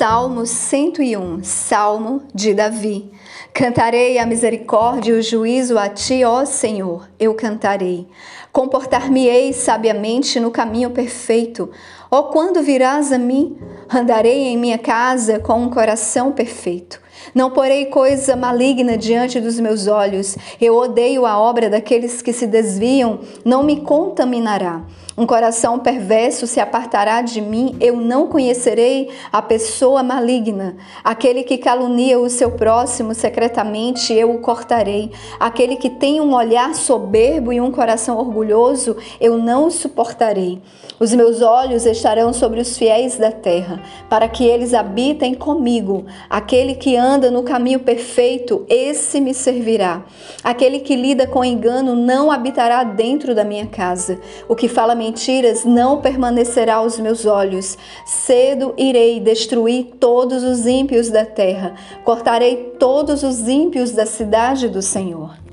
Salmo 101, Salmo de Davi. Cantarei a misericórdia e o juízo a ti, ó Senhor, eu cantarei. Comportar-me-ei sabiamente no caminho perfeito. Ó, quando virás a mim, andarei em minha casa com um coração perfeito. Não porei coisa maligna diante dos meus olhos. Eu odeio a obra daqueles que se desviam, não me contaminará. Um coração perverso se apartará de mim, eu não conhecerei a pessoa maligna. Aquele que calunia o seu próximo secretamente, eu o cortarei. Aquele que tem um olhar soberbo e um coração orgulhoso, eu não o suportarei. Os meus olhos estarão sobre os fiéis da terra, para que eles habitem comigo. Aquele que anda no caminho perfeito, esse me servirá. Aquele que lida com engano não habitará dentro da minha casa. O que fala mentiras não permanecerá aos meus olhos. Cedo irei destruir todos os ímpios da terra, cortarei todos os ímpios da cidade do Senhor.